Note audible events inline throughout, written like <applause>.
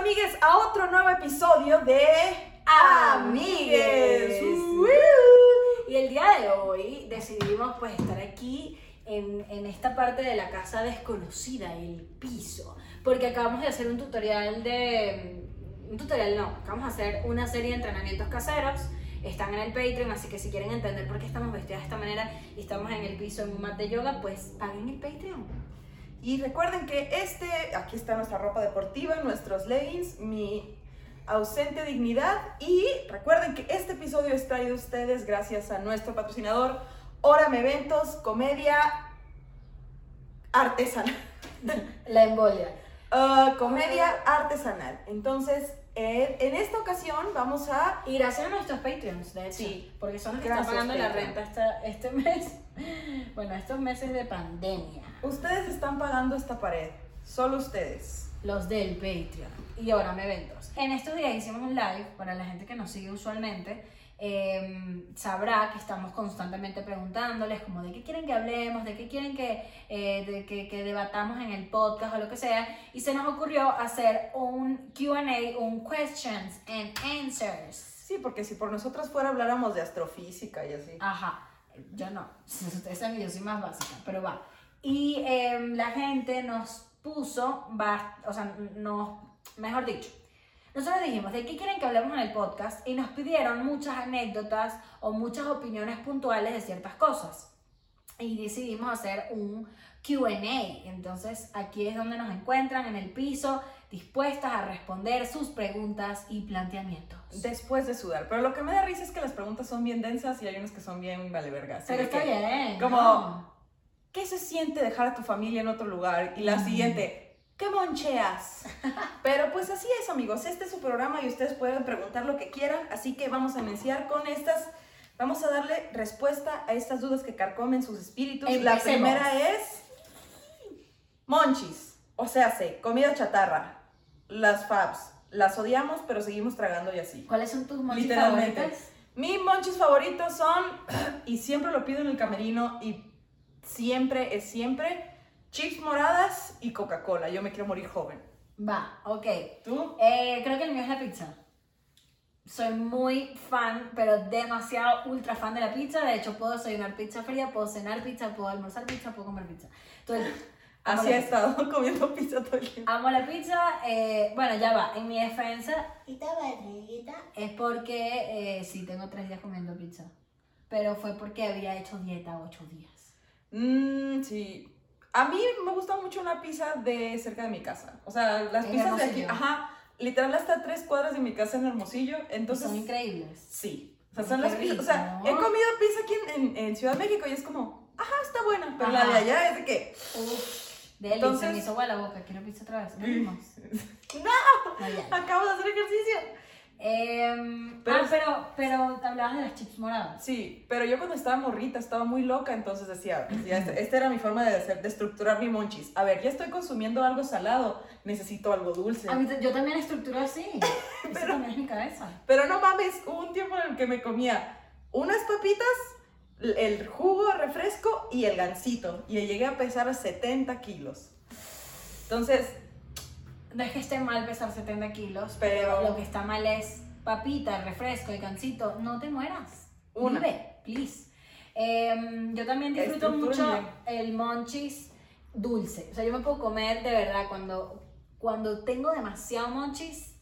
amigues, a otro nuevo episodio de Amigues. Y el día de hoy decidimos pues estar aquí en, en esta parte de la casa desconocida, el piso, porque acabamos de hacer un tutorial de... Un tutorial no, acabamos de hacer una serie de entrenamientos caseros, están en el Patreon, así que si quieren entender por qué estamos vestidas de esta manera y estamos en el piso en un mat de yoga, pues paguen el Patreon. Y recuerden que este, aquí está nuestra ropa deportiva, nuestros leggings, mi ausente dignidad. Y recuerden que este episodio es traído a ustedes gracias a nuestro patrocinador, Orame Eventos, Comedia Artesanal. La embolia. Ah, comedia artesanal. Entonces, eh, en esta ocasión vamos a... Y gracias a nuestros Patreons, de hecho. Sí. Porque son los que Gracias, están pagando la renta esta- este <laughs> mes. Bueno, estos meses de pandemia. Ustedes están pagando esta pared, solo ustedes. Los del Patreon. Y ahora me eventos. En estos días hicimos un live para la gente que nos sigue usualmente. Eh, sabrá que estamos constantemente preguntándoles como de qué quieren que hablemos, de qué quieren que, eh, de que, que debatamos en el podcast o lo que sea. Y se nos ocurrió hacer un QA, un questions and answers. Sí, porque si por nosotras fuera habláramos de astrofísica y así. Ajá, yo no. Ustedes saben que yo soy más básica, pero va. Y em, la gente nos puso, va, o sea, nos, mejor dicho, nosotros dijimos, ¿de qué quieren que hablemos en el podcast? Y nos pidieron muchas anécdotas o muchas opiniones puntuales de ciertas cosas. Y decidimos hacer un QA. Entonces aquí es donde nos encuentran, en el piso, dispuestas a responder sus preguntas y planteamientos. Después de sudar. Pero lo que me da risa es que las preguntas son bien densas y hay unas que son bien vale vergas. Pero está bien. como- ¿no? ¿Qué se siente dejar a tu familia en otro lugar? Y la Mm. siguiente, ¿qué moncheas? <laughs> Pero pues así es, amigos. Este es su programa y ustedes pueden preguntar lo que quieran. Así que vamos a iniciar con estas. Vamos a darle respuesta a estas dudas que carcomen sus espíritus. La Empecemos. primera es. Monchis. O sea, sé, comida chatarra. Las fabs. Las odiamos, pero seguimos tragando y así. ¿Cuáles son tus monchis Literalmente. favoritas? Mis monchis favoritos son, <clears throat> y siempre lo pido en el camerino, y siempre es siempre, chips moradas y Coca-Cola. Yo me quiero morir joven. Va, ok. ¿Tú? Eh, creo que el mío es la pizza. Soy muy fan, pero demasiado ultra fan de la pizza. De hecho, puedo desayunar pizza fría, puedo cenar pizza, puedo almorzar pizza, puedo comer pizza. Entonces, <laughs> Así he pizza. estado <laughs> comiendo pizza todo el tiempo. Amo la pizza. eh, bueno, ya va. En mi defensa, es porque eh, sí tengo tres días comiendo pizza. Pero fue porque había hecho dieta ocho días. Mmm, sí. A mí me gusta mucho una pizza de cerca de mi casa. O sea, las En pizzas de aquí, ajá, literal hasta tres cuadras de mi casa en Hermosillo. Entonces, son increíbles. Sí. O sea, son las pizzas. O sea, he comido pizza aquí en, en- en Ciudad de México y es como, ajá, está buena. Pero la de allá es de que, Deli, Entonces- se me hizo agua la boca. Quiero pizza otra vez. <laughs> No, No, ya. acabo de hacer ejercicio. Em, Pero- ah, pero, pero te hablabas de las chips moradas. Sí, pero yo cuando estaba morrita estaba muy loca, entonces decía, decía, esta, esta era mi forma de, hacer, de estructurar mi monchis. A ver, ya estoy consumiendo algo salado, necesito algo dulce. A mí yo también estructuro así. <laughs> Eso Pero- también es mi cabeza. Pero no mames, hubo un tiempo en el que me comía unas papitas, el jugo, refresco y el gansito. Y llegué a pesar a 70 kilos. Entonces, No es que esté mal pesar 70 kilos, Pero- pero lo que está mal es papita, refresco y gansito. No te mueras. Una. Vive, please. Em, yo también disfruto mucho el monchis dulce. O sea, yo me puedo comer de verdad cuando, cuando tengo demasiado monchis,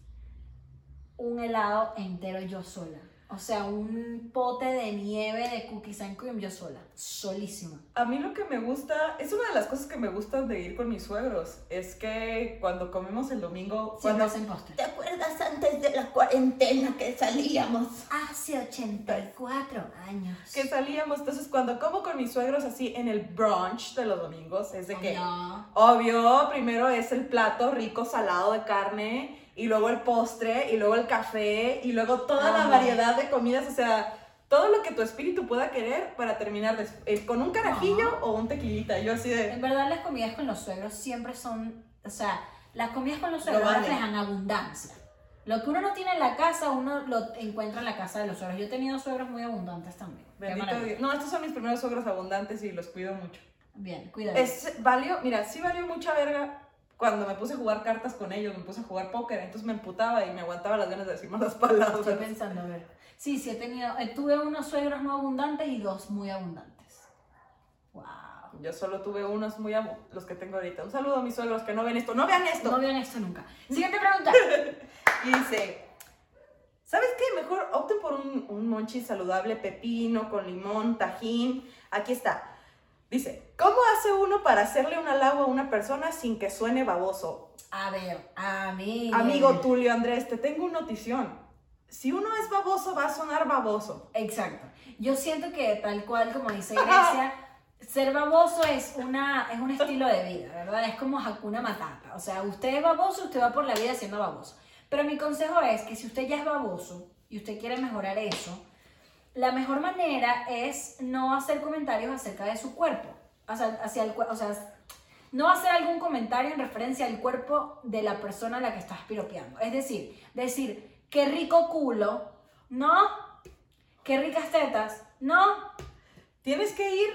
un helado entero yo sola. O sea, un pote de nieve de cookies and cream yo sola. Solísima. A mí lo que me gusta, es una de las cosas que me gusta de ir con mis suegros, es que cuando comemos el domingo, Siempre cuando hacen postre. ¿Te acuerdas antes de la cuarentena que salíamos? Hace 84 años. que salíamos, entonces cuando como con mis suegros así en el brunch de los domingos, es de que, No. obvio, primero es el plato rico salado de carne, y luego el postre, y luego el café, y luego toda la Ajá. variedad de comidas, o sea, todo lo que tu espíritu pueda querer para terminar eh, con un carajillo o un tequilita, yo así de... En verdad las comidas con los suegros siempre son, o sea, las comidas con los Lo suegros vale. reflejan abundancia. Lo que uno no tiene en la casa, uno lo encuentra en la casa de los suegros. Yo he tenido suegros muy abundantes también. Dios. No, estos son mis primeros suegros abundantes y los cuido mucho. Bien, cuidado. Es, valió, mira, sí valió mucha verga cuando me puse a jugar cartas con ellos, me puse a jugar póker, entonces me emputaba y me aguantaba las ganas de decir malas palabras. Estoy pensando, a ver. Sí, sí he tenido, eh, tuve unos suegros no abundantes y dos muy abundantes. Wow. Yo solo tuve unos muy abu- los que tengo ahorita. Un saludo a mis suegros que no ven esto. ¡No vean esto! No vean esto nunca. Siguiente pregunta. <laughs> Y dice, ¿sabes qué? Mejor opten por un, un monchi saludable, pepino, con limón, tajín. Aquí está. Dice, ¿cómo hace uno para hacerle un halago a una persona sin que suene baboso? A ver, amigo. Amigo Tulio Andrés, te tengo una notición. Si uno es baboso, va a sonar baboso. Exacto. Yo siento que tal cual como dice <laughs> Grecia, ser baboso es, una, es un estilo de vida, ¿verdad? Es como Hakuna Matata. O sea, usted es baboso, usted va por la vida siendo baboso. Pero mi consejo es que si usted ya es baboso y usted quiere mejorar eso, la mejor manera es no hacer comentarios acerca de su cuerpo. O sea, hacia el, o sea, no hacer algún comentario en referencia al cuerpo de la persona a la que estás piropeando. Es decir, decir, qué rico culo, no, qué ricas tetas, no, Tienes que ir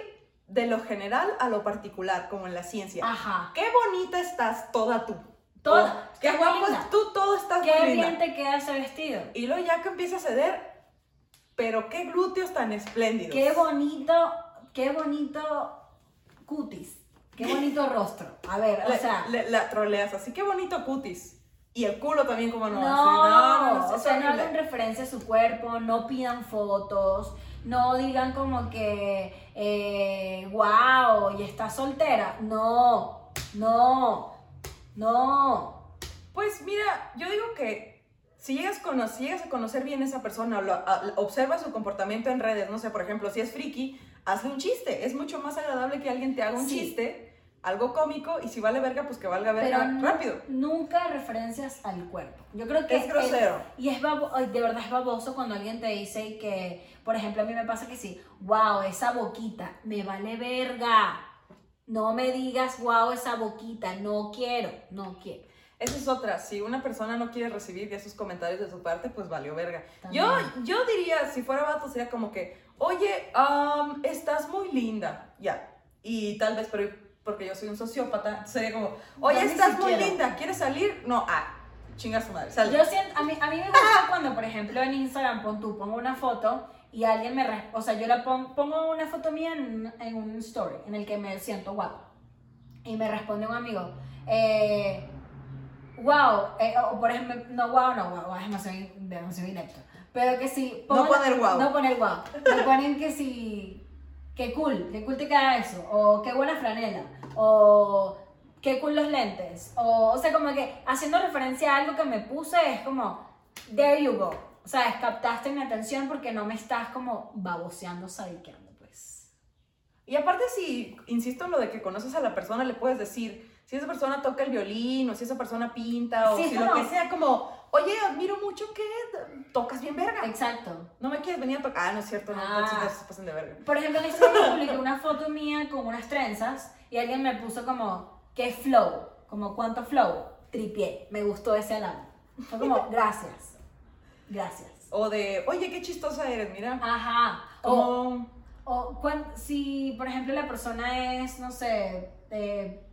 de lo general a lo particular, como en la ciencia. ajá, Qué bonita estás toda tú. Toda. O, Qué guapo tú todo estás qué bien te queda ese vestido. Y luego ya que empieza a ceder, pero qué glúteos tan espléndidos. Qué bonito, qué bonito cutis, qué bonito <laughs> rostro. A ver, o sea, la troleas así, qué bonito cutis. Y el culo también, como no. No, Así, no, no, o sea, no hagan referencia a su cuerpo, no pidan fotos, no digan como que, eh, wow, y está soltera. No, no, no. Pues mira, yo digo que si llegas, si llegas a conocer bien a esa persona, lo- a- observa su comportamiento en redes, no sé, por ejemplo, si es friki, hazle un chiste. Es mucho más agradable que alguien te haga un Sí. chiste, algo cómico, y si vale verga, pues que valga verga Pero rápido. nunca referencias al cuerpo. Yo creo que Es grosero. y es babo- de verdad es baboso cuando alguien te dice que, por ejemplo, a mí me pasa que sí, wow, esa boquita, me vale verga. No me digas, wow, esa boquita, no quiero, no quiero. Esa es otra. Si una persona no quiere recibir ya esos comentarios de su parte, pues valió verga. También. Yo, yo diría, si fuera vato, sería como que, oye, am, estás muy linda. Ya. Y tal vez, pero porque yo soy un sociópata, sería como, oye, ni estás muy siquiera. linda, ¿quieres salir? No, ah, chinga su madre. Yo siento, a mí, a mí me gusta cuando, por ejemplo, en Instagram pon tú, pongo una foto y alguien me, o sea, yo la pon- pongo una foto mía en, en un story en el que me siento guapo. Y me responde un amigo, eh, wow, eh, o por ejemplo, no wow, no wow, es demasiado, demasiado inepto. Pero que sí, No poner guau. No poner wow. Me ponen que sí, qué cool, qué cool te queda eso, o qué buena franela, o qué cool los lentes, o, o sea, como que haciendo referencia a algo que me puse es como, there you go. O sea, captaste mi atención porque no me estás como baboseando, sadiqueando, pues. Y aparte, si insisto en lo de que conoces a la persona, le puedes decir si esa persona toca el violín o si esa persona pinta o Sí, si lo no. que sea, como, oye, admiro mucho que tocas bien verga. Exacto. No me quieres venir a tocar. Ah, no es cierto, no, Ah. se de verga. Por ejemplo, en Instagram publiqué una foto mía con unas trenzas y alguien me puso como, ¿qué flow? Como, ¿cuánto flow? Tripié. Me gustó ese halago. Fue como, <laughs> gracias. Gracias. O de, oye, qué chistosa eres, mira. Ajá. O, Como, o cuan- si, por ejemplo, la persona es, no sé, eh,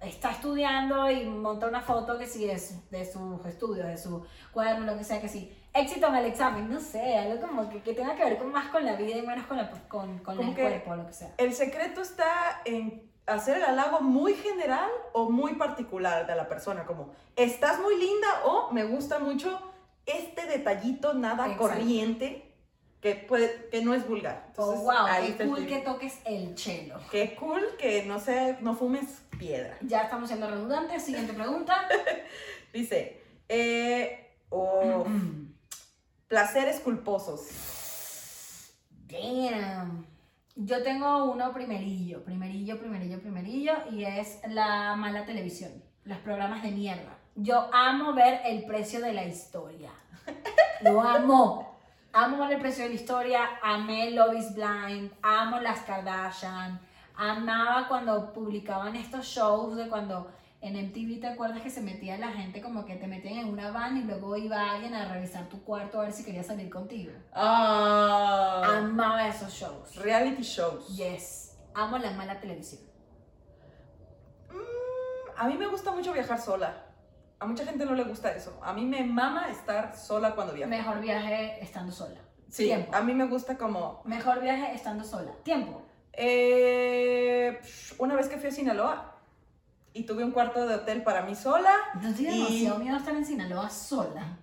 está estudiando y monta una foto que sí de, su- de sus estudios, de su cuaderno, lo que sea, que sí. Éxito en el examen, no sé, algo como que, que tenga que ver con más con la vida y menos con, la, con, con el cuerpo, lo que sea. el secreto está en hacer el halago muy general o muy particular de la persona, como, estás muy linda o me gusta mucho este detallito nada Exacto. corriente que, puede, que no es vulgar. Oh, Entonces, wow, ahí qué cool que toques el chelo. Qué cool que no sé, no fumes piedra. Ya estamos siendo redundantes. Siguiente pregunta. <laughs> Dice, eh, oh, <clears throat> placeres culposos. Damn. Yo tengo uno primerillo, primerillo, primerillo, primerillo, y es la mala televisión, los programas de mierda. Yo amo ver el precio de la historia. Lo amo. Amo ver el precio de la historia, amé Love is Blind, amo las Kardashian, amaba cuando publicaban estos shows de cuando en MTV te acuerdas que se metía la gente como que te metían en una van y luego iba alguien a revisar tu cuarto a ver si quería salir contigo. Ah, Amaba esos shows. reality shows. Yes. Amo la mala televisión. Mm, A mí me gusta mucho viajar sola. A mucha gente no le gusta eso. A mí me mama estar sola cuando viajo. Mejor viaje estando sola. Sí, Tiempo. a mí me gusta como... Mejor viaje estando sola. Tiempo. Eh, una vez que fui a Sinaloa y tuve un cuarto de hotel para mí sola, Entonces tienes Y- demasiado miedo estar en Sinaloa sola.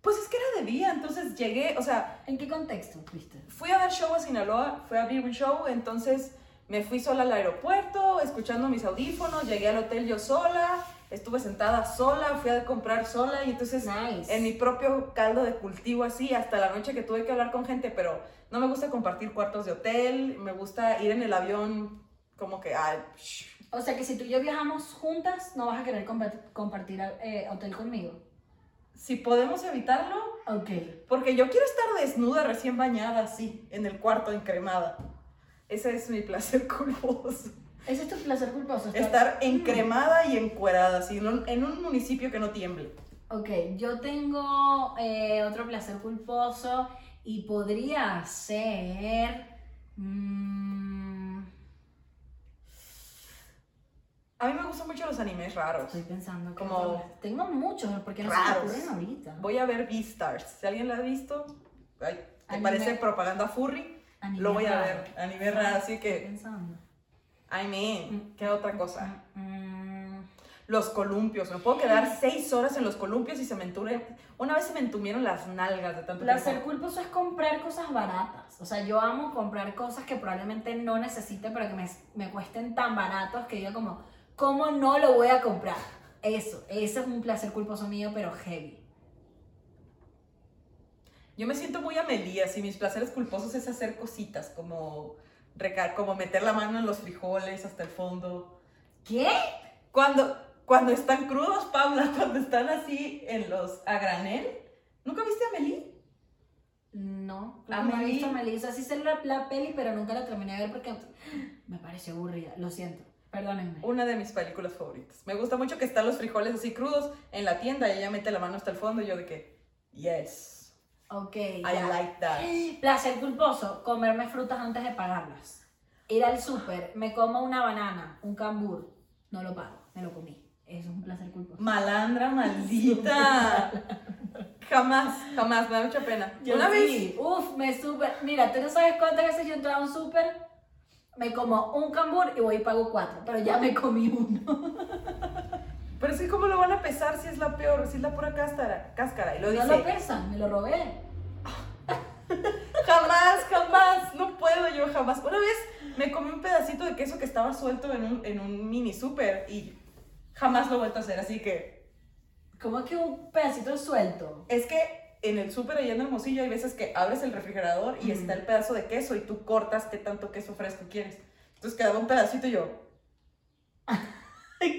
pues es que era de día, entonces llegué, o sea, ¿En qué contexto fuiste? fui a dar show a Sinaloa, fui a abrir un show, entonces me fui sola al aeropuerto, escuchando mis audífonos, llegué al hotel yo sola, estuve sentada sola, fui a comprar sola y entonces Nice. en mi propio caldo de cultivo así, hasta la noche que tuve que hablar con gente, pero no me gusta compartir cuartos de hotel, me gusta ir en el avión como que, ay. O sea que si tú y yo viajamos juntas, no vas a querer compa- compartir eh, hotel conmigo. si podemos evitarlo, Ok. porque yo quiero estar desnuda, recién bañada, así, en el cuarto, encremada. Ese es mi placer <laughs> culposo. Ese es tu placer culposo. Estar encremada y encuerada, así, en un, en un municipio que no tiemble. Ok, yo tengo eh, otro placer culposo y podría ser... mm, A mí me gustan mucho los animes raros. estoy pensando que Como- otro- tengo muchos porque no Raros. se me ocurren ahorita. Voy a ver Beastars. Si alguien la ha visto, ay, ¿te Anime. parece propaganda furry? Anime Lo voy a raro. ver. Anime raro, así Estoy que, pensando. I mean, ¿qué otra cosa? Mm, Los columpios. Me puedo quedar seis horas en los columpios y se me entume. Una vez se me entumieron las nalgas de tanto Placer tiempo. culposo es comprar cosas baratas. O sea, yo amo comprar cosas que probablemente no necesite, pero que me, me cuesten tan baratos que yo como, ¿cómo no lo voy a comprar? Eso, ese es un placer culposo mío, pero heavy. Yo me siento muy amelía. Si mis placeres culposos es hacer cositas como, como meter la mano en los frijoles hasta el fondo. ¿Qué? Cuando, cuando están crudos, Paula, <laughs> cuando están así en los a granel. ¿Nunca viste a Amelie? No, creo que no he visto Melissa. Sí sé la, la peli, pero nunca la terminé de ver porque me pareció aburrida. Lo siento, perdónenme. Una de mis películas favoritas. Me gusta mucho que están los frijoles así crudos en la tienda y ella mete la mano hasta el fondo y yo de que, yes, Ok, I ya. like that. <gasps> Placer culposo, comerme frutas antes de pagarlas. Ir al súper, me como una banana, un cambur, no lo pago, me lo comí. Es un placer culposo. Malandra <laughs> maldita. jamás, jamás, me da mucha pena. Yo Una vez, sí, Uf, me súper. Mira, tú no sabes cuántas veces yo entro a un súper, me como un cambur y voy y pago cuatro, pero ya me comí uno. <laughs> pero es que cómo lo van a pesar si es la peor, si es la pura cáscara, cáscara. Y lo No dice, lo pesan, me lo robé. <laughs> jamás, jamás, no puedo yo jamás. Una vez me comí un pedacito de queso que estaba suelto en un, en un mini súper y jamás lo he vuelto a hacer, así que ¿Cómo que un pedacito suelto? Es que en el súper allá en Hermosillo hay veces que abres el refrigerador y está el pedazo de queso y tú cortas qué tanto queso fresco quieres. Entonces quedaba un pedacito y yo,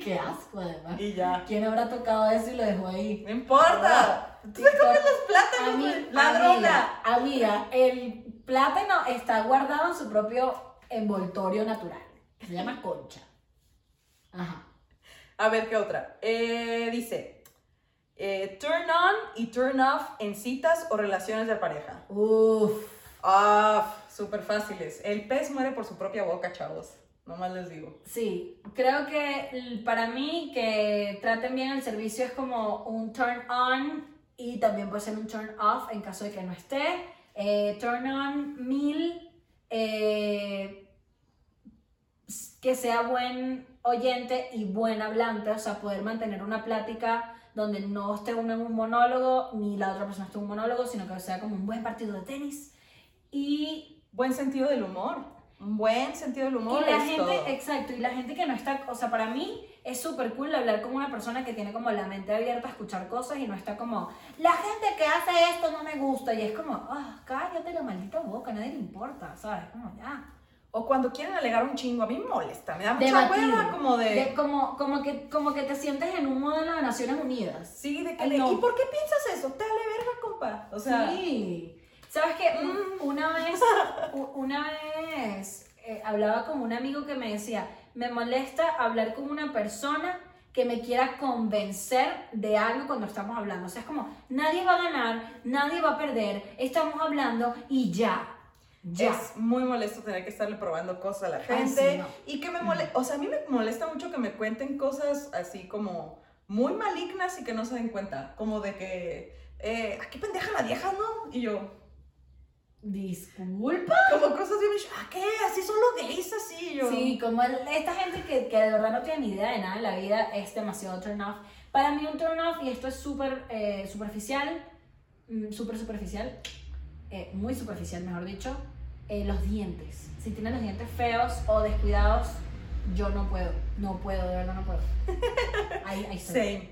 Qué asco, además. y ya. ¿Quién habrá tocado eso y lo dejó ahí? No importa. Tú te comes los plátanos, güey. Ladrona. Amiga, amiga, el plátano está guardado en su propio envoltorio natural. Se llama concha. Ajá. A ver, ¿qué otra? Eh, dice, eh, turn on y turn off en citas o relaciones de pareja. Uf. Ah, súper fáciles. El pez muere por su propia boca, chavos. Nomás les digo. Sí, creo que para mí que traten bien el servicio es como un turn on y también puede ser un turn off en caso de que no esté. Eh, turn on mil, eh, que sea buen oyente y buen hablante, o sea, poder mantener una plática donde no esté uno en un monólogo ni la otra persona esté en un monólogo, sino que sea como un buen partido de tenis. Y Buen sentido del humor. Un buen sentido del humor. y la gente, todo. exacto, y la gente que no está, o sea, para mí es súper cool hablar con una persona que tiene como la mente abierta a escuchar cosas y no está como, la gente que hace esto no me gusta, y es como, ah, cállate la maldita boca, a nadie le importa, ¿sabes? Como ya. O cuando quieren alegar un chingo, a mí me molesta, me da mucha hueva como de... De- como, como, que, como que te sientes en un modelo de Naciones Unidas. Sí, de que Ay, no. ¿y por qué piensas eso? Te vale verga, compa. O sea, sí. ¿Sabes qué? Un- Mm. Una vez, <laughs> una vez eh, hablaba con un amigo que me decía, me molesta hablar con una persona que me quiera convencer de algo cuando estamos hablando. O sea, es como, nadie va a ganar, nadie va a perder, estamos hablando y ya. Ya. Es muy molesto tener que estarle probando cosas a la Ay, gente. sí, no. Y que me molesta, o sea, a mí me molesta mucho que me cuenten cosas así como muy malignas y que no se den cuenta. Como de que, eh, ¿a qué pendeja la vieja, no? Y yo, Disculpa. como cosas de, ¿ah, qué? Así son los gays, así. Y yo, Sí, como el- esta gente que, que de verdad no tiene ni idea de nada en la vida es demasiado turn off. Para mí un turn off, y esto es súper eh, superficial, mm, súper superficial, eh, muy superficial mejor dicho, eh, los dientes. Si tienen los dientes feos o descuidados, yo no puedo, no puedo, de verdad no puedo. <laughs> Ahí, ahí. Same.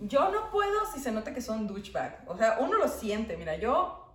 Yo no puedo si se nota que son douchebag. O sea, uno lo siente. Mira, yo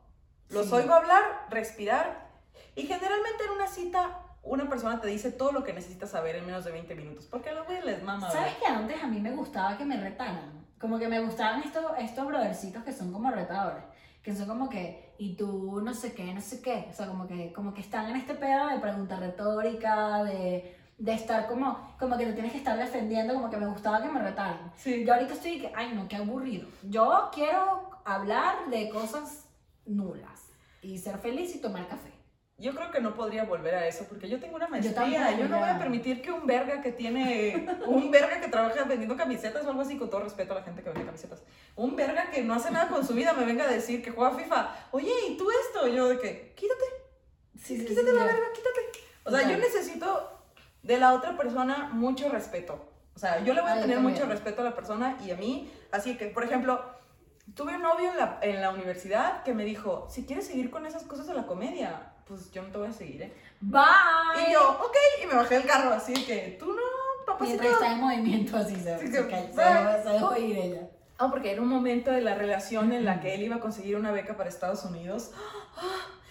los Sí. oigo hablar, respirar. Y generalmente en una cita, una persona te dice todo lo que necesitas saber en menos de 20 minutos. Porque a los güeyes les mama. ¿Sabes que antes a mí me gustaba que me retaran? Como que me gustaban estos, estos brothercitos que son como retadores. Que son como que, y tú no sé qué, no sé qué. O sea, como que, como que están en este pedo de pregunta retórica, de, de estar como, como que te tienes que estar defendiendo, como que me gustaba que me retaran. Sí. Yo ahorita estoy que, ay no, qué aburrido. Yo quiero hablar de cosas nulas y ser feliz y tomar café. Yo creo que no podría volver a eso porque yo tengo una maestría. Yo, no voy a permitir que un verga que tiene. Un verga que trabaja vendiendo camisetas o algo así, con todo respeto a la gente que vende camisetas. Un verga que no hace nada con su vida me venga a decir que juega FIFA. Oye, ¿y tú esto? Yo de que, quítate, Sí, sí, quítate sí, la verga, quítate. O sea, yo necesito de la otra persona mucho respeto. O sea, yo le voy Ah, a yo tener mucho respeto a la persona y a mí. Así que, por ejemplo, tuve un novio en la, en la universidad que me dijo: si quieres seguir con esas cosas de la comedia, pues yo no te voy a seguir, ¿eh? Bye. Y yo, ok, y me bajé el carro así que tú no, papacito. Mientras está en movimiento así se, Sí, se, se se dejó ir ella. Ah, porque era un momento de la relación en la que él iba a conseguir una beca para Estados Unidos. <gasps>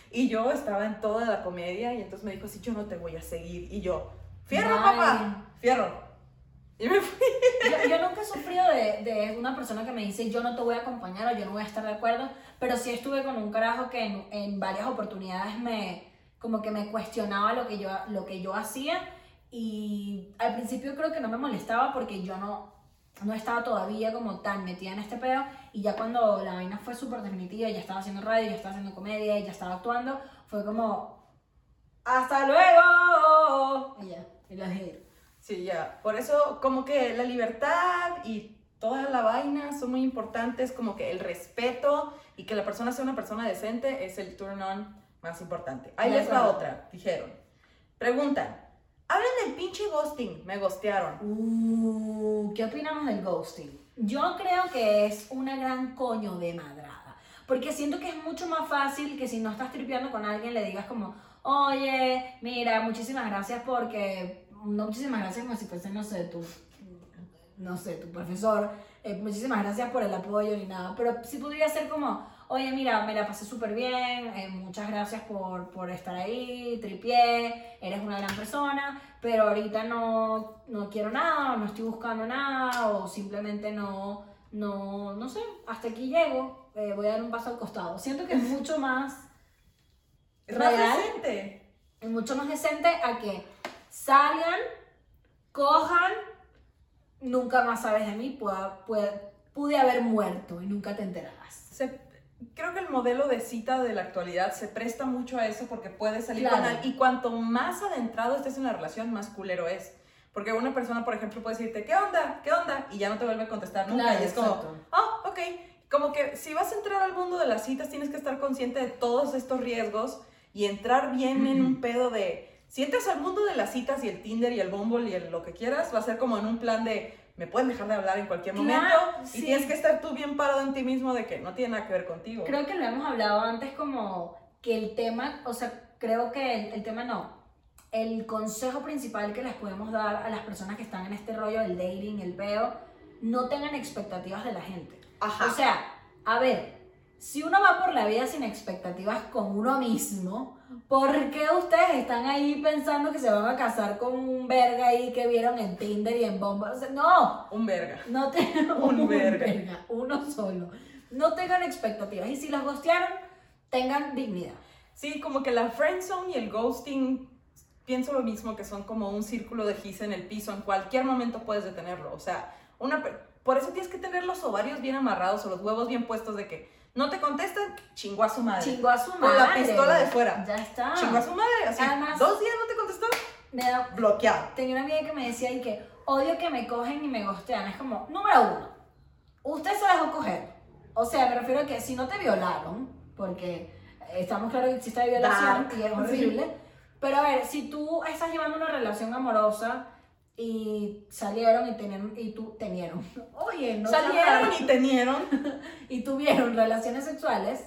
Y yo estaba en toda la comedia y entonces me dijo, sí, yo no te voy a seguir. Y yo, fierro, Bye. papá, fierro. <laughs> Yo, nunca he sufrido de, de una persona que me dice yo no te voy a acompañar o yo no voy a estar de acuerdo, pero sí estuve con un carajo que en, en varias oportunidades me como que me cuestionaba lo que yo lo que yo hacía y al principio creo que no me molestaba porque yo no no estaba todavía como tan metida en este pedo y ya cuando la vaina fue súper definitiva, ya estaba haciendo radio, ya estaba haciendo comedia, ya estaba actuando, fue como hasta luego y ya, y lo dejé. Sí, ya. Por eso, como que la libertad y toda la vaina son muy importantes, como que el respeto y que la persona sea una persona decente es el turn on más importante. Ahí les va otra, dijeron. Preguntan, hablen del pinche ghosting, me ghostearon. Uh, ¿Qué opinamos del ghosting? Yo creo que es una gran coño de madrada. Porque siento que es mucho más fácil que si no estás tripeando con alguien le digas como, oye, mira, muchísimas gracias porque... No, muchísimas gracias como si fuese, no sé, tu... No sé, tu profesor. eh, muchísimas gracias por el apoyo ni nada. Pero sí podría ser como, oye, mira, me la pasé súper bien. eh, muchas gracias por, por estar ahí. Tripié. Eres una gran persona pero ahorita no, no quiero nada, o no estoy buscando nada, o simplemente no, no, no sé, hasta aquí llego, eh, voy a dar un paso al costado. Siento que es mucho más, Real. decente. es mucho más decente a que salgan, cojan, nunca más sabes de mí, pueda, pueda- pude haber muerto y nunca te enterarás. Se- creo que el modelo de cita de la actualidad se presta mucho a eso porque puedes salir Claro. con alguien. Y cuanto más adentrado estés en la relación, más culero es. Porque una persona, por ejemplo, puede decirte, ¿qué onda? ¿Qué onda? Y ya no te vuelve a contestar nunca. Claro, y es como, ah, ok. Como que si vas a entrar al mundo de las citas, tienes que estar consciente de todos estos riesgos y entrar bien en un pedo de. Si entras al mundo de las citas y el Tinder y el Bumble y el lo que quieras, va a ser como en un plan de. Me pueden dejar de hablar en cualquier Claro, momento. Y sí. tienes que estar tú bien parado en ti mismo de que no tiene nada que ver contigo. Creo que lo hemos hablado antes como que el tema, o sea, creo que el, el tema no. El consejo principal que les podemos dar a las personas que están en este rollo del dating, el peo, no tengan expectativas de la gente. Ajá. O sea, a ver, si uno va por la vida sin expectativas con uno mismo, ¿por qué ustedes están ahí pensando que se van a casar con un verga ahí que vieron en Tinder y en Bomba? O sea, no, un verga. no tengan <laughs> Un <laughs> verga. uno solo. No tengan expectativas. Y si los gostearon, tengan dignidad. Sí, como que la friendzone y el ghosting, pienso lo mismo, que son como un círculo de gis en el piso. En cualquier momento puedes detenerlo. O sea, una, por eso tienes que tener los ovarios bien amarrados o los huevos bien puestos de que No te contestan, chingó a su madre. Chingó a su madre. Con la pistola de fuera. Ya está. Chingó a su madre, así. Además- dos días no te contestó, Me da- bloqueado. Tenía una amiga que me decía y que odio que me cogen y me gostean. Es como, número uno, usted se dejó coger. O sea, me refiero a que si no te violaron, porque estamos claros que existe violación Dark, y es horrible. Pero a ver, si tú estás llevando una relación amorosa y salieron y tenían, y tú tenieron, <laughs> oye, no Salieron y tenieron. <laughs> y tuvieron relaciones sexuales,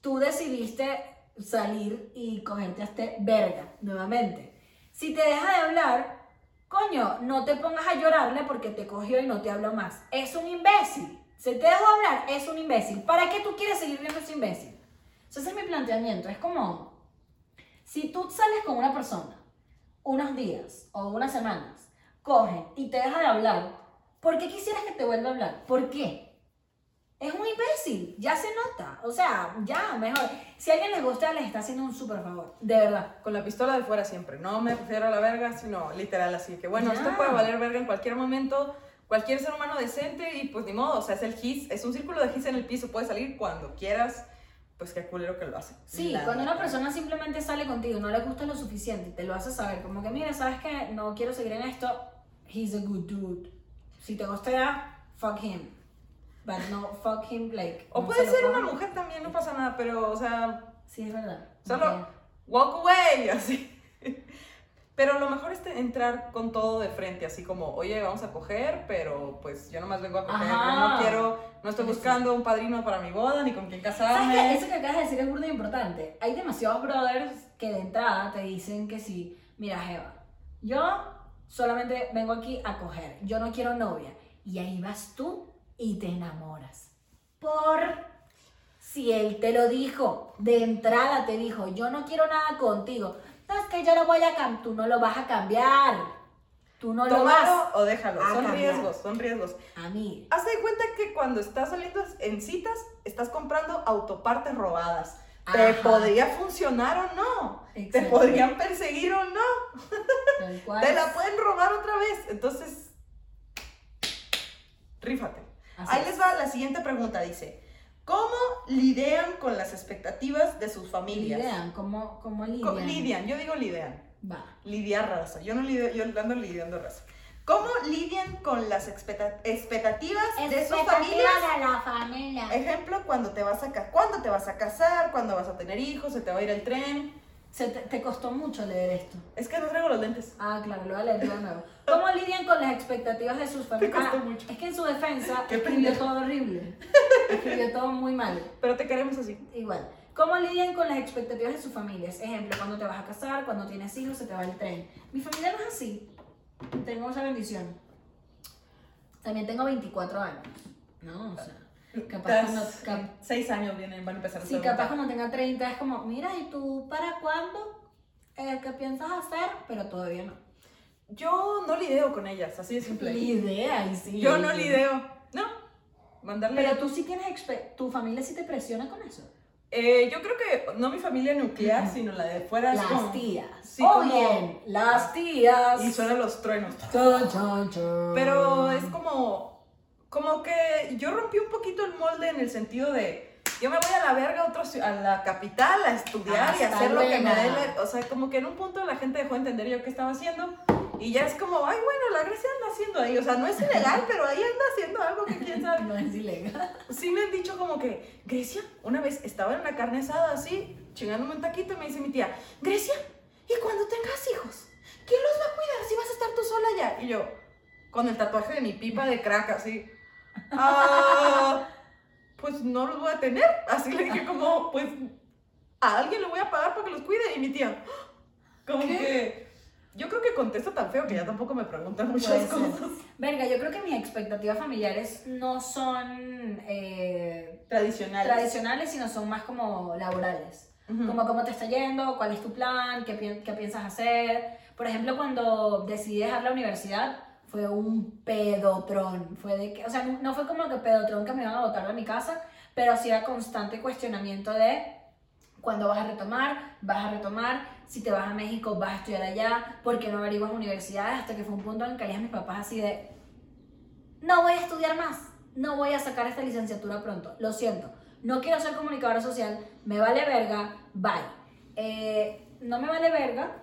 tú decidiste salir y cogerte a este verga nuevamente. Si te deja de hablar, coño, no te pongas a llorarle porque te cogió y no te habló más. Es un imbécil. Se te dejó hablar, es un imbécil. ¿Para qué tú quieres seguir viendo ese imbécil? Ese es mi planteamiento. Es como, si tú sales con una persona unos días o unas semanas, cogen y te deja de hablar, ¿por qué quisieras que te vuelva a hablar? ¿Por qué? Es un imbécil, ya se nota. O sea, ya, mejor. Si a alguien les gusta, les está haciendo un súper favor. De verdad. Con la pistola de fuera siempre. No me refiero a la verga, sino literal así. Que bueno, Ya. esto puede valer verga en cualquier momento. Cualquier ser humano decente y pues ni modo. O sea, es el his. Es un círculo de his en el piso. Puedes salir cuando quieras. Pues qué culero que lo hace. Sí, La cuando una persona simplemente sale contigo, no le gusta lo suficiente y te lo hace saber, como que mira, sabes que no quiero seguir en esto, he's a good dude. Si te gustea, fuck him. But no fuck him like. O no puede se ser una mujer también, no pasa nada. Pero, o sea, Sí, es verdad. Solo Ok. walk away, así. Pero lo mejor es entrar con todo de frente, así como, oye, vamos a coger, pero pues yo nomás vengo a coger, yo no quiero, no estoy Sí. buscando un padrino para mi boda, ni con quién ¿Sabes casarme. qué? Eso que acabas de decir es burda importante. Hay demasiados brothers que de entrada te dicen que sí, mira, Jeva, yo solamente vengo aquí a coger, yo no quiero novia. Y ahí vas tú y te enamoras. Por si él te lo dijo, de entrada te dijo, yo no quiero nada contigo. No, es que yo lo voy a cambiar, tú no lo vas a cambiar. Tú no lo vas o déjalo, a son cambiar. riesgos, son riesgos. a mí. Haz de cuenta que cuando estás saliendo en citas, estás comprando autopartes robadas. Te Ajá. podría funcionar o no. Te podrían perseguir o no. Tal cual. Te la pueden robar otra vez. Entonces, rífate. Así Ahí es. les va la siguiente pregunta, dice. ¿Cómo lidian con las expectativas de sus familias? Lidian, ¿cómo, cómo lidian? Lidian, yo digo lidian. Va. Lidiar raza. Yo no lidio, yo ando lidiando raza. ¿Cómo lidian con las expecta- expectativas de sus familias? de la familia. Ejemplo, cuando te vas a ca- cuándo te vas a casar, cuándo vas a tener hijos, se te va a ir el tren. Se te, te costó mucho leer esto. Es que no traigo los lentes. Ah, claro, lo voy a leer de nuevo. ¿Cómo lidian con las expectativas de sus familias? costó Ah, mucho. es que en su defensa Qué escribió pendejo. todo horrible. <laughs> Escribió todo muy mal. Pero te queremos así. Igual. ¿Cómo lidian con las expectativas de sus familias? Ejemplo, cuando te vas a casar, cuando tienes hijos, se te va el tren. Mi familia no es así. Tengo esa bendición. También tengo 24 años. ¿No? O sea, capaz cuando, cap- Seis años vienen, van a empezar a Sí, capaz cuando tenga 30 es como, mira, ¿y tú para cuándo? Eh, ¿Qué piensas hacer? Pero todavía no. Yo no lideo con ellas, así de simple. Ni idea, y sí. Yo no lideo. No. Mandarle. Pero tú sí tienes, tu familia sí te presiona con eso. Eh, yo creo que no mi familia nuclear, sino la de fuera. Las como- tías. Sí, oh, como- bien, las tías. Y suenan los truenos. Chon, chon, chon. Pero es como, como que yo rompí un poquito el molde en el sentido de, yo me voy a la verga a, otro a la capital a estudiar y a Hasta hacer lo que me dé, la- o sea, como que en un punto la gente dejó de entender yo qué estaba haciendo y ya es como, ay, bueno, la Grecia anda haciendo ahí, o sea, no es <laughs> ilegal, pero ahí anda haciendo algo que quién sabe. <laughs> No es ilegal. Sí me han dicho como que, Grecia, una vez estaba en una carne asada así, chingándome un taquito y me dice mi tía, Grecia, ¿y cuando tengas hijos? ¿Quién los va a cuidar si vas a estar tú sola allá? Y yo, con el tatuaje de mi pipa de crack así, ah, pues no los voy a tener. Así le dije como, pues a alguien le voy a pagar para que los cuide. Y mi tía, como ¿Qué? que... Yo creo que contesto tan feo que ya tampoco me preguntan muchas Puede ser. cosas. Verga, yo creo que mis expectativas familiares no son eh, Tradicionales. tradicionales, sino son más como laborales. Como cómo te está yendo, cuál es tu plan, qué, pi- qué piensas hacer. Por ejemplo, cuando decidí dejar la universidad, fue un pedotrón. Fue de que, o sea, no, fue como que pedotrón que me iban a botar de mi casa, pero sí era constante cuestionamiento de cuándo vas a retomar, vas a retomar, si te vas a México, vas a estudiar allá, por qué no averiguas universidades, hasta que fue un punto en que caían mis papás así de, no voy a estudiar más, no voy a sacar esta licenciatura pronto, lo siento. no quiero ser comunicadora social, me vale verga, bye. Eh, no me vale verga,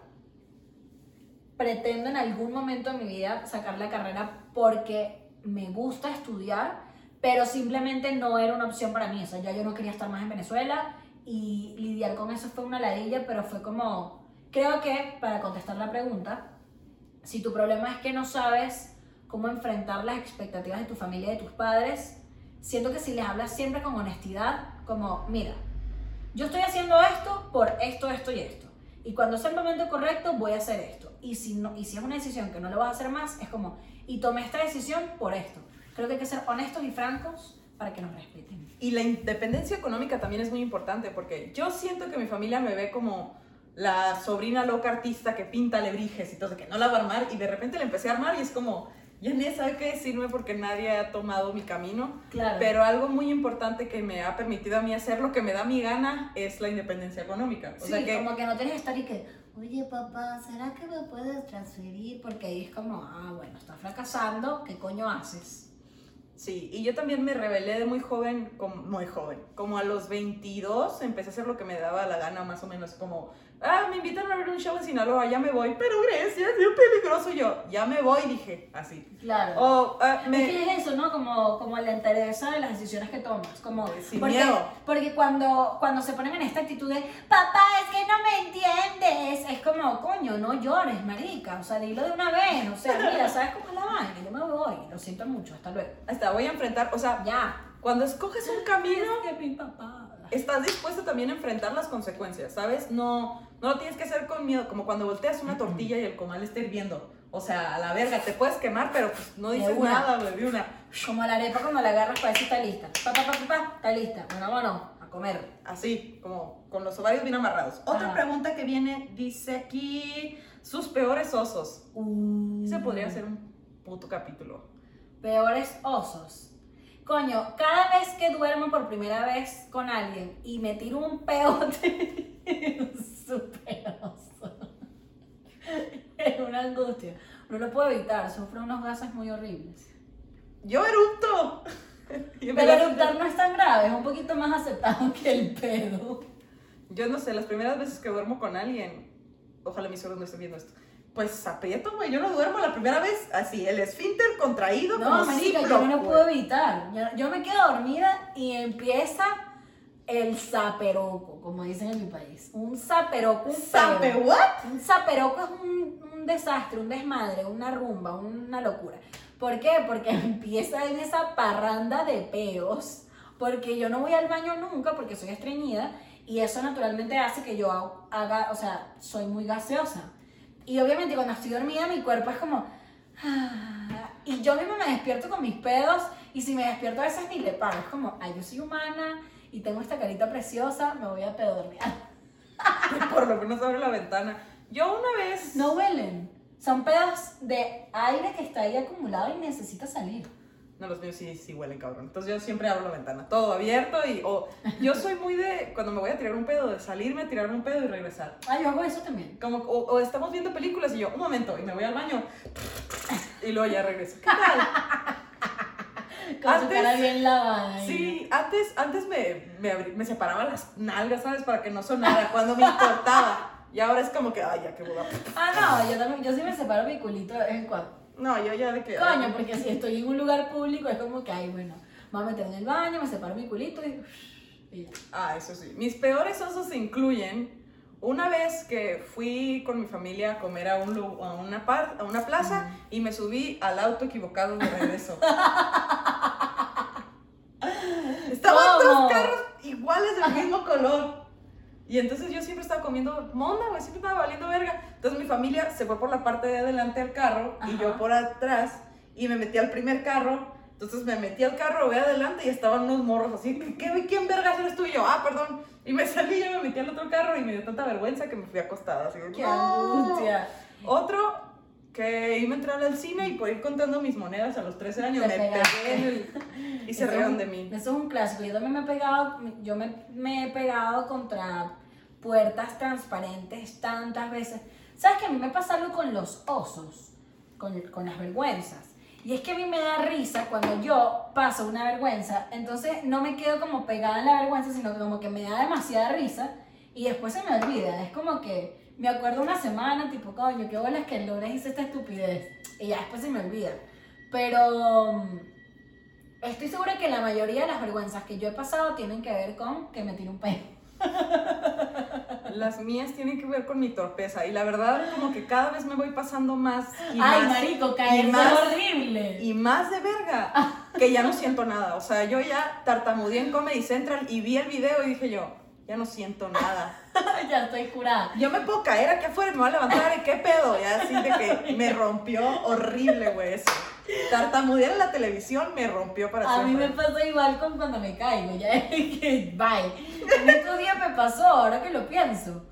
pretendo en algún momento de mi vida sacar la carrera porque me gusta estudiar, pero simplemente no era una opción para mí. O sea, ya yo no quería estar más en Venezuela y lidiar con eso fue una ladilla, pero fue como, creo que para contestar la pregunta, si tu problema es que no sabes cómo enfrentar las expectativas de tu familia y de tus padres, siento que si les hablas siempre con honestidad, como, mira, yo estoy haciendo esto por esto, esto y esto. Y cuando sea el momento correcto, voy a hacer esto. Y si, no, y si es una decisión que no lo vas a hacer más, es como, y tomé esta decisión por esto. Creo que hay que ser honestos y francos para que nos respeten. Y la independencia económica también es muy importante porque yo siento que mi familia me ve como la sobrina loca artista que pinta alebrijes y todo, que no la va a armar y de repente la empecé a armar y es como, ya ni sabe qué decirme porque nadie ha tomado mi camino. Claro. Pero algo muy importante que me ha permitido a mí hacer lo que me da mi gana es la independencia económica. O sí, sea que como que no tienes que estar y que, oye papá, ¿será que me puedes transferir? Porque ahí es como, ah, bueno, estás fracasando, ¿qué coño haces? Sí, y yo también me rebelé de muy joven, como, muy joven, como a los 22 empecé a hacer lo que me daba la gana, más o menos como, ah, me invitaron a ver un show en Sinaloa, ya me voy, pero Grecia es bien peligroso, yo, ya me voy, dije, así. Claro. O, ah, Es me, que es eso, ¿no? Como, como la entereza de las decisiones que tomas. Como, Sin porque, miedo. Porque cuando, cuando se ponen en esta actitud de, papá, es que no me entiendes, es como, coño, no llores, marica. O sea, dilo de una vez. O sea, mira, <laughs> ¿sabes cómo es la vaina? Yo me voy. Lo siento mucho, hasta luego. hasta voy a enfrentar, o sea, Ya. cuando escoges un <laughs> camino, Es que mi papá. Estás dispuesto también a enfrentar las consecuencias, ¿sabes? No, no lo tienes que hacer con miedo, como cuando volteas una tortilla y el comal está hirviendo. O sea, a la verga, te puedes quemar, pero pues no dices una. nada, de una. Como la arepa cuando la agarras para decir está lista. Papá, papá, papá, está lista. Bueno, vámonos, a comer. Así, como con los ovarios bien amarrados. Otra Ajá. pregunta que viene, dice aquí, sus peores osos. Ese podría ser un puto capítulo. Peores osos. Coño, cada vez que duermo por primera vez con alguien y me tiro un peote, <laughs> es súper. Es una angustia. No lo puedo evitar, sufro unos gases muy horribles. Yo erupto. <laughs> Pero eructar no es tan grave, es un poquito más aceptado que el pedo. Yo no sé, las primeras veces que duermo con alguien, ojalá mis suegros no estén viendo esto, pues aprieto, güey. Yo no duermo la primera vez así, el esfínter contraído No, como marica, yo no lo puedo evitar. Yo, yo me quedo dormida y empieza el zaperoco, como dicen en mi país. Un zaperoco, un ¿Sabe peo. what? Un zaperoco es un, un desastre, un desmadre, una rumba, una locura. ¿Por qué? Porque <laughs> empieza en esa parranda de peos, porque yo no voy al baño nunca porque soy estreñida y eso naturalmente hace que yo haga, o sea, soy muy gaseosa. Y obviamente cuando estoy dormida mi cuerpo es como... ah, Y yo misma me despierto con mis pedos y si me despierto a veces ni le paro. Es como, ay, yo soy humana y tengo esta carita preciosa, me voy a pedorrear. <laughs> Por lo menos abre la ventana. Yo una vez. No huelen. Son pedos de aire que está ahí acumulado y necesita salir. No, los míos sí, sí huelen, cabrón. Entonces yo siempre abro la ventana, todo abierto y. O, yo soy muy de. Cuando me voy a tirar un pedo, de salirme, tirarme un pedo y regresar. Ah, yo hago eso también. Como, o, o estamos viendo películas y yo, un momento, y me voy al baño. <laughs> Y luego ya regreso. ¿Qué tal? <laughs> Con su Antes- cara bien lavada. Sí, antes, antes me, me, me separaba las nalgas, ¿sabes? Para que no sonara cuando me importaba. Y ahora es como que, ay, ya que boda. Ah, no, yo también, yo sí me separo mi culito en cuando. No, yo ya de que. Coño, porque si estoy en un lugar público es como que, ay, bueno, me voy a meter en el baño, me separo mi culito y... y ya. Ah, eso sí. Mis peores osos incluyen una vez que fui con mi familia a comer a, un, a, una, par- a una plaza y me subí al auto equivocado de regreso. <laughs> Estaban dos carros iguales del mismo color. Y entonces yo siempre estaba comiendo monda, güey, siempre estaba valiendo verga. Entonces mi familia se fue por la parte de adelante al carro y Ajá. yo por atrás y me metí al primer carro. Entonces me metí al carro, voy adelante y estaban unos morros así, ¿qué, quién vergas eres tú? Y yo, ah, perdón. Y me <laughs> salí y me metí al otro carro y me dio tanta vergüenza que me fui acostada. Así ¡Qué "No". angustia! Otro, que iba a entrar al cine y por ir contando mis monedas a los 13 años me pegué. <laughs> Y se rieron de mí. Eso es un clásico. Yo también me he pegado, yo me, me he pegado contra puertas transparentes tantas veces. ¿Sabes que a mí me pasa algo con los osos? Con, con las vergüenzas. Y es que a mí me da risa cuando yo paso una vergüenza, entonces no me quedo como pegada en la vergüenza, sino como que me da demasiada risa y después se me olvida. Es como que me acuerdo una semana, tipo, coño, qué bolas que lunes hice esta estupidez. Y ya después se me olvida. Pero mm, estoy segura que la mayoría de las vergüenzas que yo he pasado tienen que ver con que me tiro un peo. Las mías tienen que ver con mi torpeza y la verdad como que cada vez me voy pasando más y Ay, más marico, y más horrible. y más de verga que ya no siento nada. O sea, yo ya tartamudeé en Comedy Central y vi el video y dije yo, ya no siento nada. <laughs> ya estoy curada. Yo me puedo caer aquí afuera y me voy a levantar y qué pedo, ya así de que me rompió horrible, güey, eso. Tartamudear en la televisión me rompió para A mí siempre. me pasa igual con cuando me caigo, ya <laughs> que bye. En estos días me pasó, ahora que lo pienso.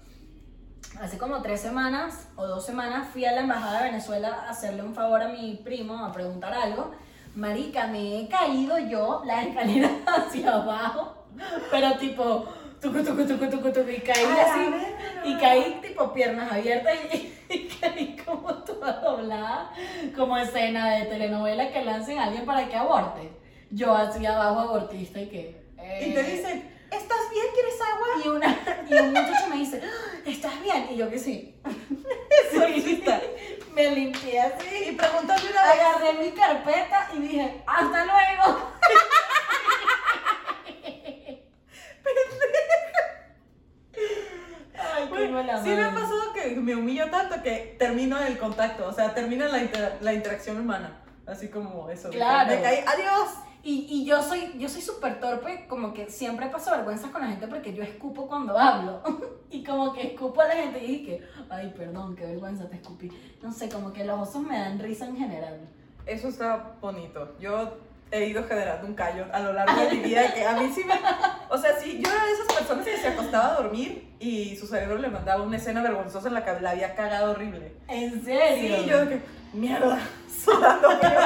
Hace como tres semanas o dos semanas fui a la embajada de Venezuela a hacerle un favor a mi primo, a preguntar algo. Marica, me he caído yo las escaleras <laughs> hacia abajo, pero tipo, tucu, tucu, tucu, tucu, tucu, y caí así, y caí tipo piernas abiertas y, <laughs> y caí como toda doblada, como escena de telenovela que lancen a alguien para que aborte. Yo así abajo abortista y que... Y te eh, dicen, ¿estás bien? ¿Quieres agua? y, una, y un muchacho me dice, "Ah, ¿estás bien? Y yo que sí. <laughs> Exorcista. Me limpié así, Y preguntarle una vez, agarré mi carpeta y dije, hasta luego. <laughs> Ay, qué mala sí me ha pasado que me humillo tanto que termino el contacto, o sea, termina la, inter- la interacción humana. Así como eso. de que Claro. Me caí, adiós. Y, y yo soy yo soy súper torpe, como que siempre paso vergüenzas con la gente porque yo escupo cuando hablo. <laughs> y como que escupo a la gente y dije, ay, perdón, qué vergüenza te escupí. No sé, como que los osos me dan risa en general. Eso está bonito. Yo he ido generando un callo a lo largo de mi vida que a mí sí me... O sea, sí, yo era de esas personas que se acostaba a dormir y su cerebro le mandaba una escena vergonzosa en la que la había cagado horrible. ¿En serio? Sí, yo de que, mierda, sudando frío.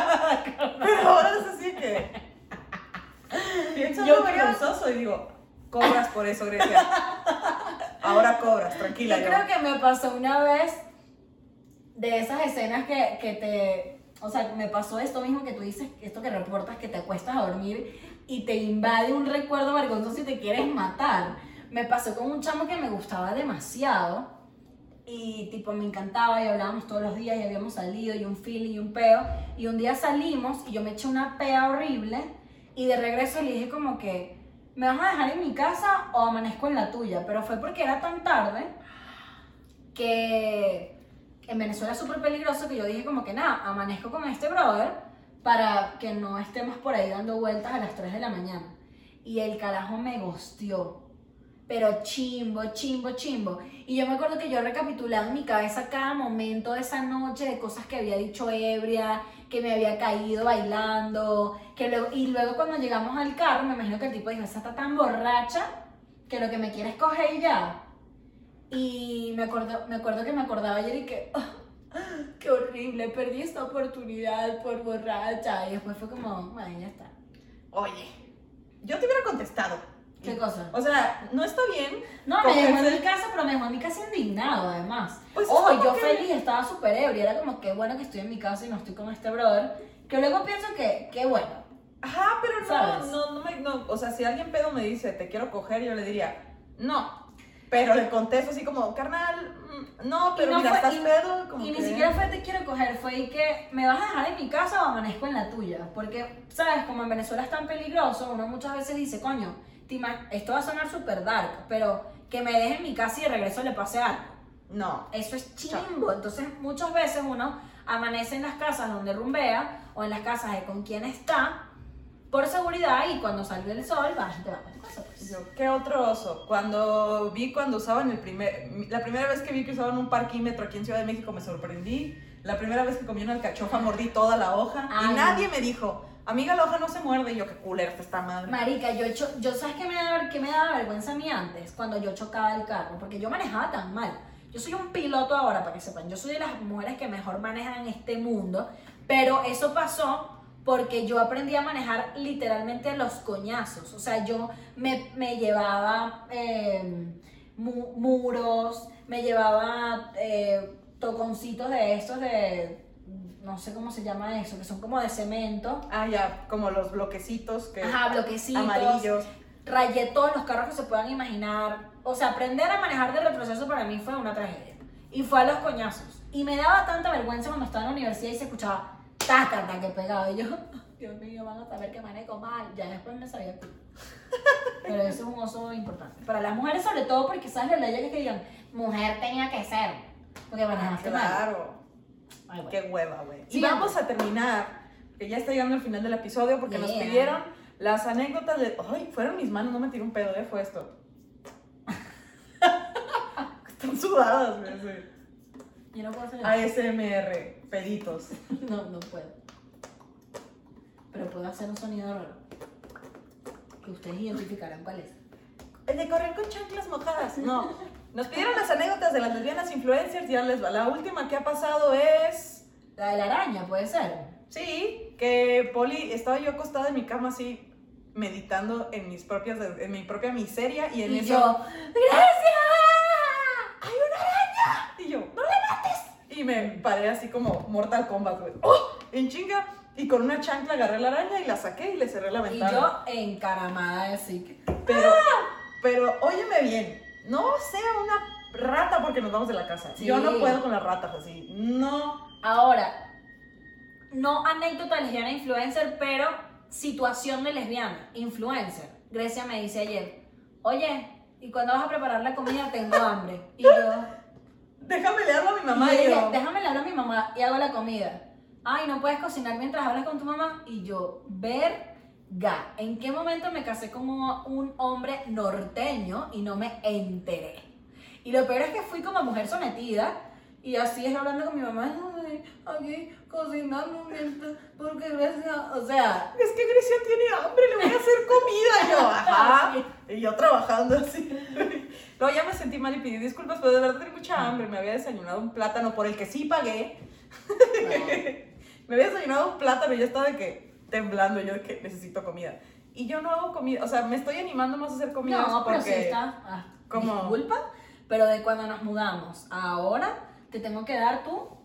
<laughs> Pero ahora es así que... Pienso Yo vergonzoso y digo, cobras por eso, Grecia. Ahora cobras, tranquila. Yo yo. creo que me pasó una vez de esas escenas que, que te. O sea, me pasó esto mismo que tú dices, esto que reportas, que te acuestas a dormir y te invade un recuerdo vergonzoso y te quieres matar. Me pasó con un chamo que me gustaba demasiado y tipo me encantaba y hablábamos todos los días y habíamos salido y un feeling y un peo. Y un día salimos y yo me eché una pea horrible y de regreso le dije como que, ¿me vas a dejar en mi casa o amanezco en la tuya? Pero fue porque era tan tarde que en Venezuela es súper peligroso que yo dije como que nada, amanezco con este brother para que no estemos por ahí dando vueltas a las 3 de la mañana. Y el carajo me gosteó. Pero chimbo, chimbo, chimbo. Y yo me acuerdo que yo recapitulaba en mi cabeza cada momento de esa noche de cosas que había dicho ebria, que me había caído bailando, que luego, y luego cuando llegamos al carro, me imagino que el tipo dijo, esa está tan borracha que lo que me quiere es coger y ya. Y me acuerdo, me acuerdo que me acordaba ayer y que, "Ah, qué horrible, perdí esta oportunidad por borracha. Y después fue como, bueno, ya está. Oye, yo te hubiera contestado. ¿Qué cosa? O sea, no está bien. No, me dejó en mi casa, pero me dejó en mi casa indignado además. Pues es Ojo, yo que- feliz, estaba súper ebria, era como que bueno que estoy en mi casa y no estoy con este brother. Que luego pienso que, qué bueno. Ajá, pero no, ¿Sabes? no, no me, no, o sea, si alguien pedo me dice, te quiero coger, yo le diría, no. Pero le contesto así como, carnal, mm, no, pero no mira, fue- estás y- pedo. Como Y ni que- siquiera fue te quiero coger, fue y que me vas a dejar en mi casa o amanezco en la tuya. Porque, ¿sabes? Como en Venezuela es tan peligroso, uno muchas veces dice, coño, esto va a sonar súper dark, pero que me deje en mi casa y de regreso le pase algo. No. Eso es chimbo. Entonces, muchas veces uno amanece en las casas donde rumbea o en las casas de con quien está por seguridad y cuando sale el sol vas y te vas a tu casa. Pues. Yo, ¿Qué otro oso? Cuando vi cuando usaban el primer, la primera vez que vi que usaban un parquímetro aquí en Ciudad de México me sorprendí. La primera vez que comí una alcachofa mordí toda la hoja Ay. y nadie me dijo, amiga, la hoja no se muerde. Y yo, qué culera está esta madre. Marica, yo, cho- yo ¿sabes qué me, daba, qué me daba vergüenza a mí antes? Cuando yo chocaba el carro, porque yo manejaba tan mal. Yo soy un piloto ahora, para que sepan. Yo soy de las mujeres que mejor manejan este mundo, pero eso pasó porque yo aprendí a manejar literalmente los coñazos. O sea, yo me, me llevaba eh, mu- muros, me llevaba eh, toconcitos de estos de no sé cómo se llama eso, que son como de cemento. Ah, ya, como los bloquecitos que... Ajá, bloquecitos. Amarillos. Rayé todos los carros que se puedan imaginar. O sea, aprender a manejar de retroceso para mí fue una tragedia. Y fue a los coñazos. Y me daba tanta vergüenza cuando estaba en la universidad y se escuchaba tácata que pegaba. Y yo, <laughs> Dios mío, van a saber que manejo mal. Ya después me sabía. Pero eso es un oso importante. Para las mujeres, sobre todo, porque sabes la ley que digan, mujer tenía que ser. Porque Ah, manejaste mal. claro. Ay, bueno. Qué hueva, güey. Y vamos a terminar, que ya está llegando el final del episodio, porque nos pidieron las anécdotas de... Ay, fueron mis manos, no me tiré un pedo, ¿eh? Fue esto. <laughs> <laughs> Están sudadas, güey. Yo no puedo hacer. ASMR, peditos. <laughs> No, no puedo. Pero puedo hacer un sonido raro. Que ustedes identificarán cuál es. El de correr con chanclas mojadas. No. Nos pidieron las anécdotas de las lesbianas influencers y ya les va. La última que ha pasado es... La de la araña, puede ser. Sí, que Poli, estaba yo acostada en mi cama así, meditando en mis propias, en mi propia miseria y en Y eso... yo, ¡gracias! ¡Hay una araña! Y yo, ¡no la mates! Y me paré así como Mortal Kombat, güey. ¡Oh! En chinga. Y con una chancla agarré la araña y la saqué y le cerré la Y ventana. yo encaramada de sí. Pero, pero, óyeme bien, no sea una rata porque nos vamos de la casa. Sí. Yo no puedo con las ratas así. No. Ahora, no anécdota lesbiana influencer, pero situación de lesbiana influencer. Grecia me dice ayer, oye, ¿y cuando vas a preparar la comida? Tengo hambre. Y yo, Déjame le hablo a mi mamá y y yo, yo. déjame a mi mamá y hago la comida. Ay, ¿no puedes cocinar mientras hablas con tu mamá? Y yo, verga, ¿en qué momento me casé como un hombre norteño y no me enteré? Y lo peor es que fui como mujer sometida y así es hablando con mi mamá, "Ay, aquí cocinando mientras, porque Grecia, o sea... Es que Grecia tiene hambre, le voy a hacer comida. Y yo, <laughs> ajá. Y yo trabajando así. Luego ya me sentí mal y pedí disculpas, pero de verdad tenía mucha hambre. Me había desayunado un plátano por el que sí pagué. <laughs> Me había desayunado un plátano y ya estaba de que temblando. Yo de que necesito comida. Y yo no hago comida. O sea, me estoy animando más a hacer comida. No, pero porque... sí está. Ah, ¿Cómo? Disculpa, pero de cuando nos mudamos, ahora te tengo que dar tu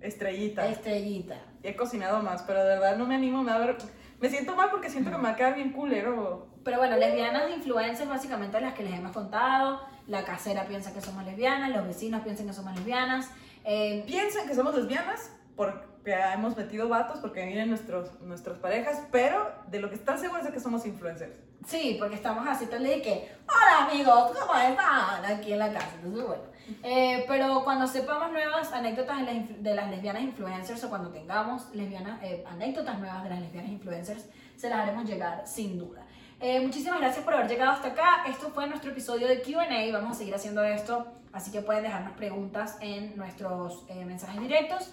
Estrellita. estrellita. Y he cocinado más, pero de verdad no me animo. Me, da ver... me siento mal porque siento que me va a quedar bien culero. Pero bueno, lesbianas influencers básicamente las que les hemos contado. La casera piensa que somos lesbianas, los vecinos piensan que somos lesbianas. eh, piensan que somos lesbianas porque hemos metido vatos, porque vienen nuestros, nuestras parejas, pero de lo que están seguros es que somos influencers. sí, porque estamos así tal de que, hola amigos, ¿cómo están? Aquí en la casa. Entonces, bueno. Eh, pero cuando sepamos nuevas anécdotas de las, inf- de las lesbianas influencers o cuando tengamos lesbianas, eh, anécdotas nuevas de las lesbianas influencers, se las haremos llegar sin duda. Eh, muchísimas gracias por haber llegado hasta acá. Esto fue nuestro episodio de QA. Vamos a seguir haciendo esto, así que pueden dejarnos preguntas en nuestros eh, mensajes directos.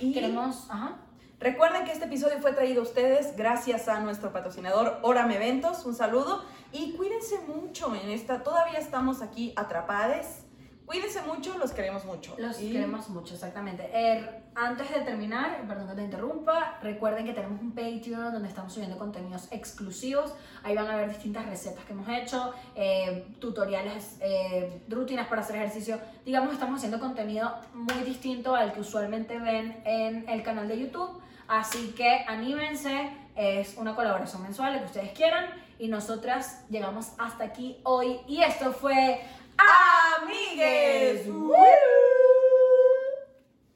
Y Queremos. Ajá. recuerden que este episodio fue traído a ustedes gracias a nuestro patrocinador Oram Eventos. Un saludo y cuídense mucho en esta. Todavía estamos aquí atrapades. Cuídense mucho, los queremos mucho. Los Y queremos mucho, exactamente. Eh, antes de terminar, perdón que te interrumpa, recuerden que tenemos un Patreon donde estamos subiendo contenidos exclusivos. Ahí van a ver distintas recetas que hemos hecho, eh, tutoriales, eh, rutinas para hacer ejercicio. Digamos, estamos haciendo contenido muy distinto al que usualmente ven en el canal de YouTube. Así que anímense, es una colaboración mensual, lo que ustedes quieran. Y nosotras llegamos hasta aquí hoy. Y esto fue amigues.